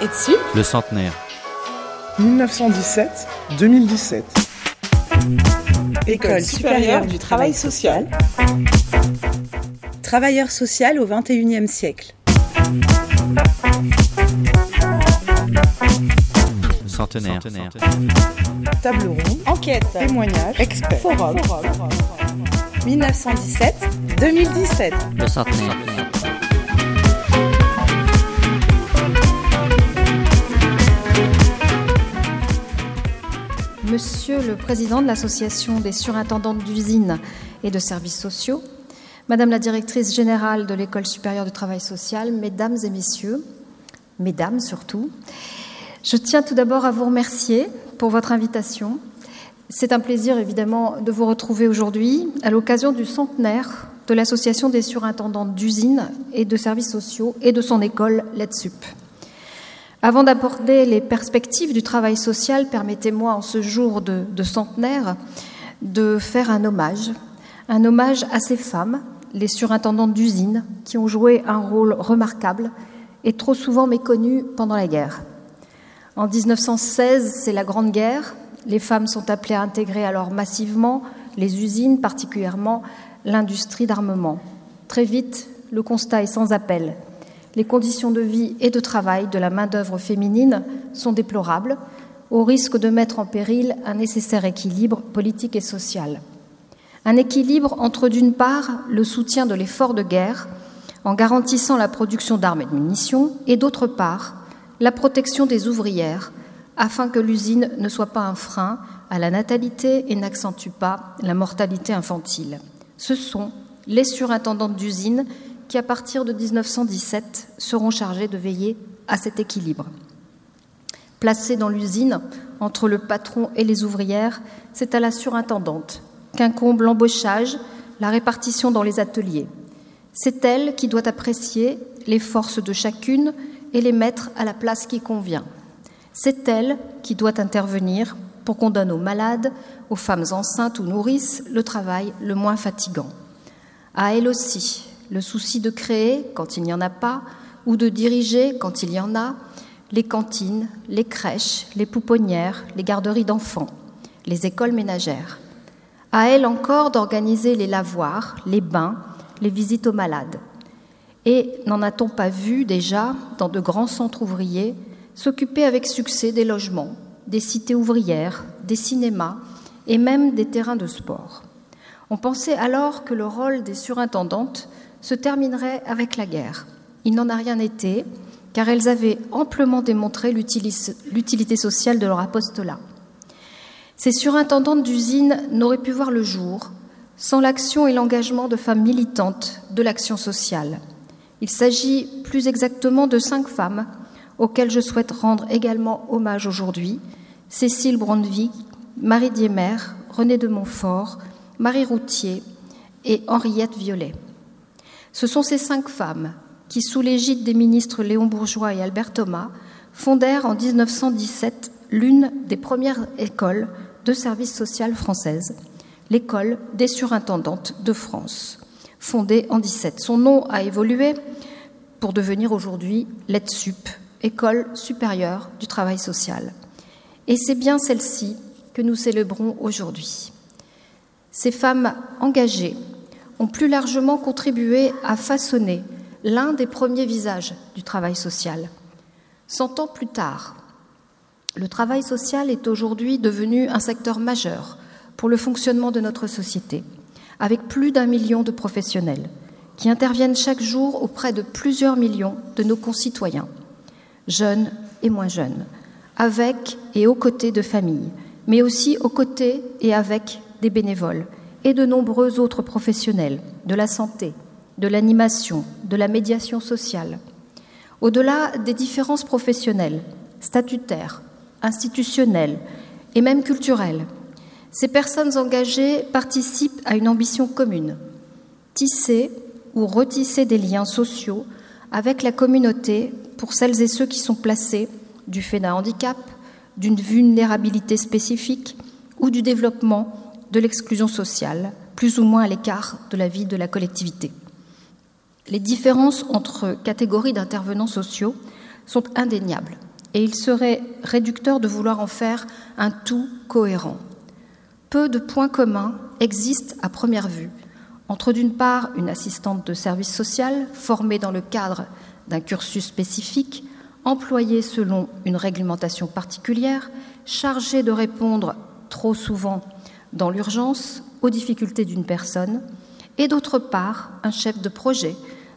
Et dessus Le centenaire. 1917-2017. École supérieure du travail social. Travailleur social au XXIe siècle. Centenaire. Table ronde. Enquête. Témoignage. Expert. Forum. 1917-2017. Le centenaire. Le Président de l'Association des surintendantes d'usines et de services sociaux, Madame la Directrice générale de l'École supérieure du travail social, Mesdames et Messieurs, Mesdames surtout, je tiens tout d'abord à vous remercier pour votre invitation. C'est un plaisir évidemment de vous retrouver aujourd'hui à l'occasion du centenaire de l'Association des surintendantes d'usines et de services sociaux et de son école LEDSUP. Avant d'aborder les perspectives du travail social, permettez-moi en ce jour de, de, centenaire de faire un hommage, un hommage à ces femmes, les surintendantes d'usines, qui ont joué un rôle remarquable et trop souvent méconnu pendant la guerre. En 1916, c'est la Grande Guerre. Les femmes sont appelées à intégrer alors massivement les usines, particulièrement l'industrie d'armement. Très vite, le constat est sans appel les conditions de vie et de travail de la main-d'œuvre féminine sont déplorables, au risque de mettre en péril un nécessaire équilibre politique et social. Un équilibre entre, d'une part, le soutien de l'effort de guerre, en garantissant la production d'armes et de munitions, et d'autre part, la protection des ouvrières, afin que l'usine ne soit pas un frein à la natalité et n'accentue pas la mortalité infantile. Ce sont les surintendantes d'usine qui, à partir de 1917, seront chargés de veiller à cet équilibre. Placée dans l'usine, entre le patron et les ouvrières, c'est à la surintendante qu'incombe l'embauchage, la répartition dans les ateliers. C'est elle qui doit apprécier les forces de chacune et les mettre à la place qui convient. C'est elle qui doit intervenir pour qu'on donne aux malades, aux femmes enceintes ou nourrices, le travail le moins fatigant. À elle aussi, le souci de créer quand il n'y en a pas, ou de diriger quand il y en a, les cantines, les crèches, les pouponnières, les garderies d'enfants, les écoles ménagères. À elle encore d'organiser les lavoirs, les bains, les visites aux malades. Et n'en a-t-on pas vu déjà, dans de grands centres ouvriers, s'occuper avec succès des logements, des cités ouvrières, des cinémas et même des terrains de sport? On pensait alors que le rôle des surintendantes se terminerait avec la guerre. Il n'en a rien été, car elles avaient amplement démontré l'utilité sociale de leur apostolat. Ces surintendantes d'usines n'auraient pu voir le jour sans l'action et l'engagement de femmes militantes de l'action sociale. Il s'agit plus exactement de cinq femmes auxquelles je souhaite rendre également hommage aujourd'hui Cécile Brandevik, Marie Diemer, René de Montfort, Marie Routier et Henriette Violet. Ce sont ces cinq femmes qui, sous l'égide des ministres Léon Bourgeois et Albert Thomas, fondèrent en 1917 l'une des premières écoles de service social françaises, l'école des surintendantes de France, fondée en 17. Son nom a évolué pour devenir aujourd'hui l'ETSUP, École supérieure du travail social. Et c'est bien celle-ci que nous célébrons aujourd'hui. Ces femmes engagées ont plus largement contribué à façonner l'un des premiers visages du travail social. Cent ans plus tard, le travail social est aujourd'hui devenu un secteur majeur pour le fonctionnement de notre société, avec plus d'un million de professionnels qui interviennent chaque jour auprès de plusieurs millions de nos concitoyens, jeunes et moins jeunes, avec et aux côtés de familles, mais aussi aux côtés et avec des bénévoles et de nombreux autres professionnels de la santé, de l'animation, de la médiation sociale. Au-delà des différences professionnelles, statutaires, institutionnelles et même culturelles, ces personnes engagées participent à une ambition commune, tisser ou retisser des liens sociaux avec la communauté pour celles et ceux qui sont placés du fait d'un handicap, d'une vulnérabilité spécifique ou du développement de l'exclusion sociale, plus ou moins à l'écart de la vie de la collectivité. Les différences entre catégories d'intervenants sociaux sont indéniables. et il serait réducteur de vouloir en faire un tout cohérent. Peu de points communs existent à première vue entre d'une part une assistante de service social formée dans le cadre d'un cursus spécifique, employée selon une réglementation particulière, chargée de répondre trop souvent dans l'urgence aux difficultés d'une personne, et d'autre part un chef de projet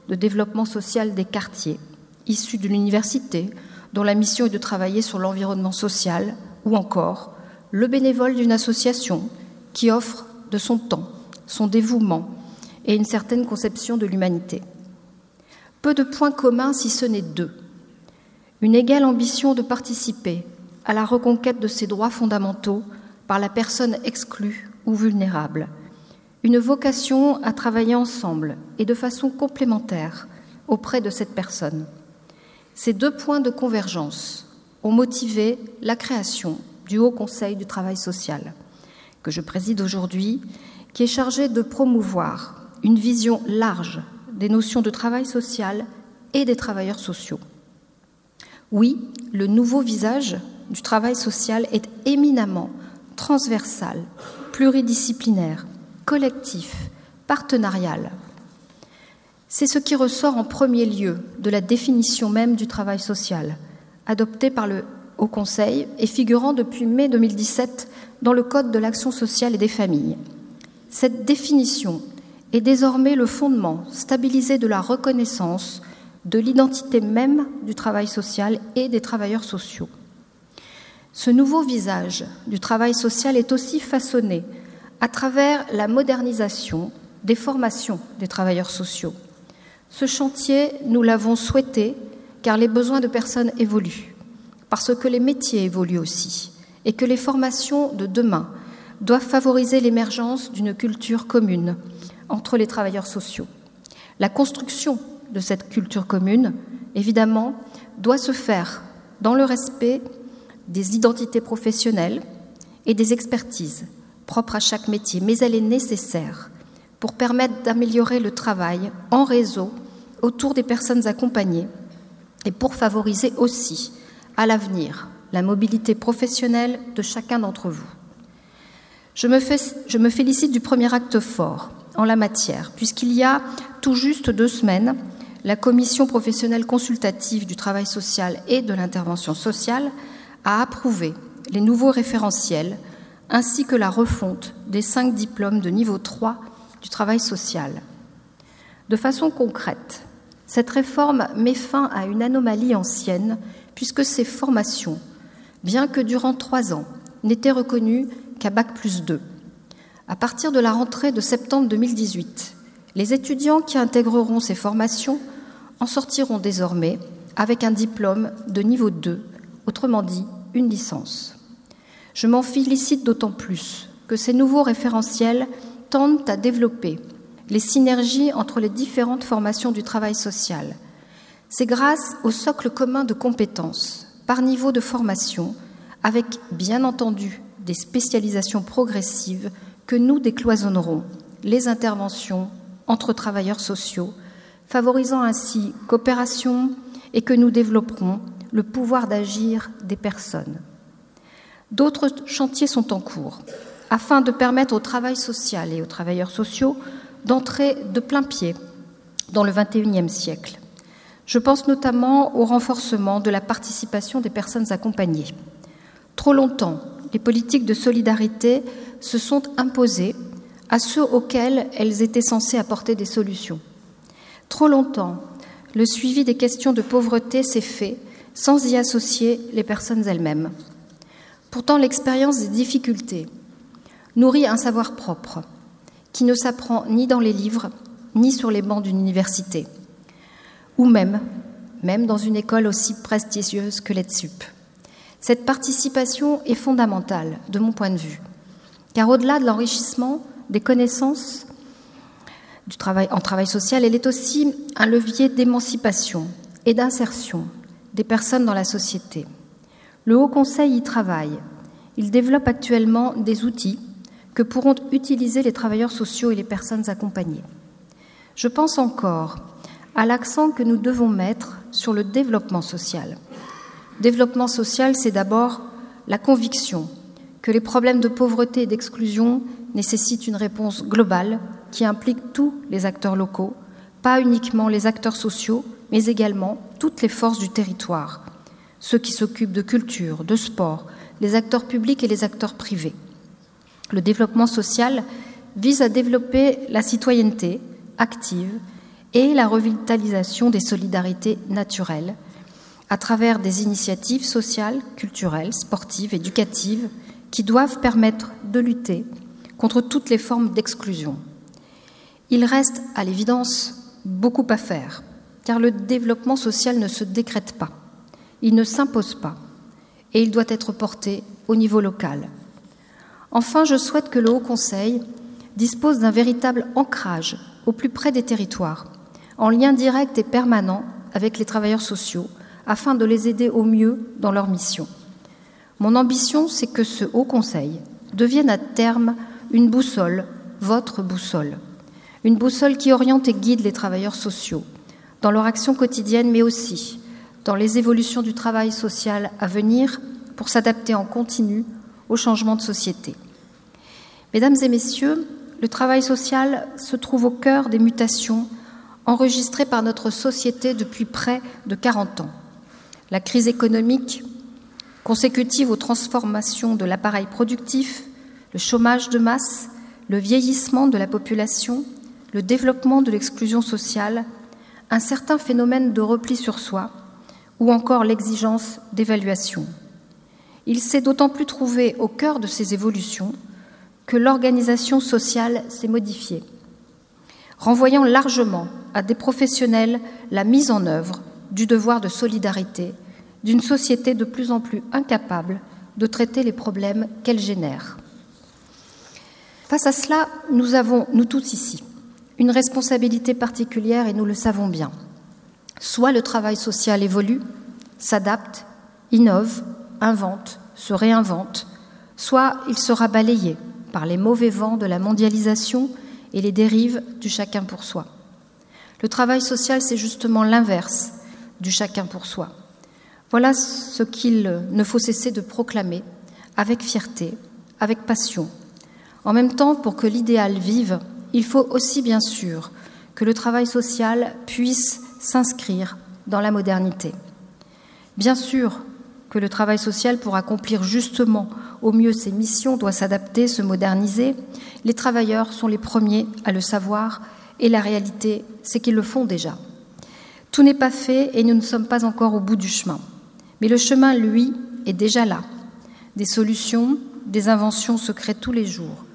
de développement social des quartiers, issu de l'université, dont la mission est de travailler sur l'environnement social, ou encore le bénévole d'une association qui offre de son temps, son dévouement et une certaine conception de l'humanité. Peu de points communs si ce n'est deux. Une égale ambition de participer à la reconquête de ses droits fondamentaux par la personne exclue ou vulnérable. Une vocation à travailler ensemble et de façon complémentaire auprès de cette personne. Ces deux points de convergence ont motivé la création du Haut Conseil du travail social, que je préside aujourd'hui, qui est chargé de promouvoir une vision large des notions de travail social et des travailleurs sociaux. Oui, le nouveau visage du travail social est éminemment transversal, pluridisciplinaire, collectif, partenarial. C'est ce qui ressort en premier lieu de la définition même du travail social, adoptée par le Haut Conseil et figurant depuis mai 2017 dans le Code de l'action sociale et des familles. Cette définition est désormais le fondement stabilisé de la reconnaissance de l'identité même du travail social et des travailleurs sociaux. Ce nouveau visage du travail social est aussi façonné à travers la modernisation des formations des travailleurs sociaux. Ce chantier, nous l'avons souhaité car les besoins de personnes évoluent, parce que les métiers évoluent aussi, et que les formations de demain doivent favoriser l'émergence d'une culture commune entre les travailleurs sociaux. La construction de cette culture commune, évidemment, doit se faire dans le respect des identités professionnelles et des expertises propres à chaque métier, mais elle est nécessaire pour permettre d'améliorer le travail en réseau autour des personnes accompagnées et pour favoriser aussi à l'avenir la mobilité professionnelle de chacun d'entre vous. Je me, félicite du premier acte fort en la matière, puisqu'il y a tout juste deux semaines, la Commission professionnelle consultative du travail social et de l'intervention sociale a approuvé les nouveaux référentiels ainsi que la refonte des cinq diplômes de niveau 3 du travail social. De façon concrète, cette réforme met fin à une anomalie ancienne puisque ces formations, bien que durant trois ans, n'étaient reconnues qu'à Bac plus 2 à partir de la rentrée de septembre 2018, les étudiants qui intégreront ces formations en sortiront désormais avec un diplôme de niveau 2, autrement dit une licence. Je m'en félicite d'autant plus que ces nouveaux référentiels tendent à développer les synergies entre les différentes formations du travail social. C'est grâce au socle commun de compétences par niveau de formation, avec bien entendu des spécialisations progressives que nous décloisonnerons les interventions entre travailleurs sociaux, favorisant ainsi coopération et que nous développerons le pouvoir d'agir des personnes. D'autres chantiers sont en cours afin de permettre au travail social et aux travailleurs sociaux d'entrer de plein pied dans le XXIe siècle. Je pense notamment au renforcement de la participation des personnes accompagnées. Trop longtemps, les politiques de solidarité se sont imposées à ceux auxquels elles étaient censées apporter des solutions. Trop longtemps, le suivi des questions de pauvreté s'est fait sans y associer les personnes elles-mêmes. Pourtant, l'expérience des difficultés nourrit un savoir propre qui ne s'apprend ni dans les livres, ni sur les bancs d'une université, ou même, dans une école aussi prestigieuse que l'EDSUP. Cette participation est fondamentale, de mon point de vue, car au-delà de l'enrichissement des connaissances en travail social, elle est aussi un levier d'émancipation et d'insertion des personnes dans la société. Le Haut Conseil y travaille. Il développe actuellement des outils que pourront utiliser les travailleurs sociaux et les personnes accompagnées. Je pense encore à l'accent que nous devons mettre sur le développement social. Développement social, c'est d'abord la conviction que les problèmes de pauvreté et d'exclusion nécessitent une réponse globale qui implique tous les acteurs locaux, pas uniquement les acteurs sociaux, mais également toutes les forces du territoire, ceux qui s'occupent de culture, de sport, les acteurs publics et les acteurs privés. Le développement social vise à développer la citoyenneté active et la revitalisation des solidarités naturelles à travers des initiatives sociales, culturelles, sportives, éducatives, qui doivent permettre de lutter contre toutes les formes d'exclusion. Il reste, à l'évidence, beaucoup à faire, car le développement social ne se décrète pas, il ne s'impose pas, et il doit être porté au niveau local. Enfin, je souhaite que le Haut Conseil dispose d'un véritable ancrage au plus près des territoires, en lien direct et permanent avec les travailleurs sociaux, afin de les aider au mieux dans leur mission. Mon ambition, c'est que ce Haut Conseil devienne à terme une boussole, votre boussole, une boussole qui oriente et guide les travailleurs sociaux dans leur action quotidienne, mais aussi dans les évolutions du travail social à venir pour s'adapter en continu aux changements de société. Mesdames et messieurs, le travail social se trouve au cœur des mutations enregistrées par notre société depuis près de 40 ans. La crise économique consécutive aux transformations de l'appareil productif, le chômage de masse, le vieillissement de la population, le développement de l'exclusion sociale, un certain phénomène de repli sur soi ou encore l'exigence d'évaluation. Il s'est d'autant plus trouvé au cœur de ces évolutions que l'organisation sociale s'est modifiée, renvoyant largement à des professionnels la mise en œuvre du devoir de solidarité d'une société de plus en plus incapable de traiter les problèmes qu'elle génère. Face à cela, nous avons, nous tous ici, une responsabilité particulière et nous le savons bien. Soit le travail social évolue, s'adapte, innove, invente, se réinvente, soit il sera balayé par les mauvais vents de la mondialisation et les dérives du chacun pour soi. Le travail social, c'est justement l'inverse du chacun pour soi. Voilà ce qu'il ne faut cesser de proclamer avec fierté, avec passion. En même temps, pour que l'idéal vive, il faut aussi bien sûr que le travail social puisse s'inscrire dans la modernité. Bien sûr que le travail social, pour accomplir justement au mieux ses missions, doit s'adapter, se moderniser. Les travailleurs sont les premiers à le savoir et la réalité, c'est qu'ils le font déjà. Tout n'est pas fait et nous ne sommes pas encore au bout du chemin. Mais le chemin, lui, est déjà là. Des solutions, des inventions se créent tous les jours.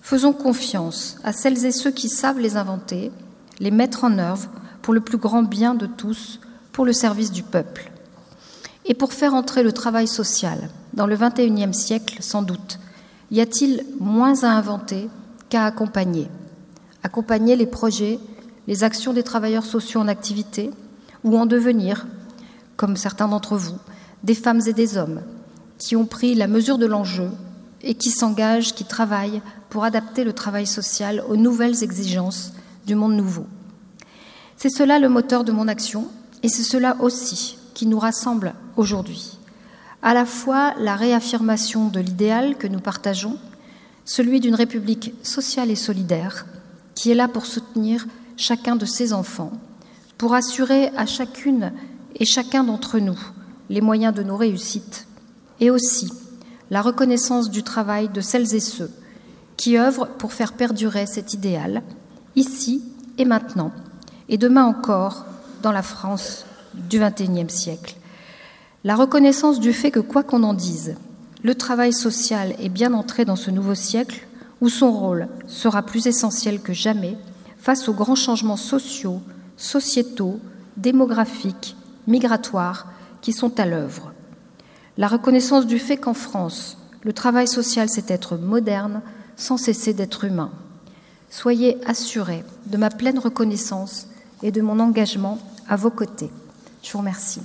Faisons confiance à celles et ceux qui savent les inventer, les mettre en œuvre pour le plus grand bien de tous, pour le service du peuple. Et pour faire entrer le travail social dans le XXIe siècle, sans doute, y a-t-il moins à inventer qu'à accompagner? Accompagner les projets, les actions des travailleurs sociaux en activité ou en devenir, comme certains d'entre vous, des femmes et des hommes qui ont pris la mesure de l'enjeu et qui s'engagent, qui travaillent pour adapter le travail social aux nouvelles exigences du monde nouveau. C'est cela le moteur de mon action et c'est cela aussi qui nous rassemble aujourd'hui. À la fois la réaffirmation de l'idéal que nous partageons, celui d'une République sociale et solidaire, qui est là pour soutenir chacun de ses enfants, pour assurer à chacune et chacun d'entre nous les moyens de nos réussites, et aussi la reconnaissance du travail de celles et ceux qui œuvrent pour faire perdurer cet idéal, ici et maintenant, et demain encore dans la France du XXIe siècle. La reconnaissance du fait que, quoi qu'on en dise, le travail social est bien entré dans ce nouveau siècle où son rôle sera plus essentiel que jamais face aux grands changements sociaux, sociétaux, démographiques, migratoires qui sont à l'œuvre. La reconnaissance du fait qu'en France, le travail social, c'est être moderne sans cesser d'être humain. Soyez assurés de ma pleine reconnaissance et de mon engagement à vos côtés. Je vous remercie.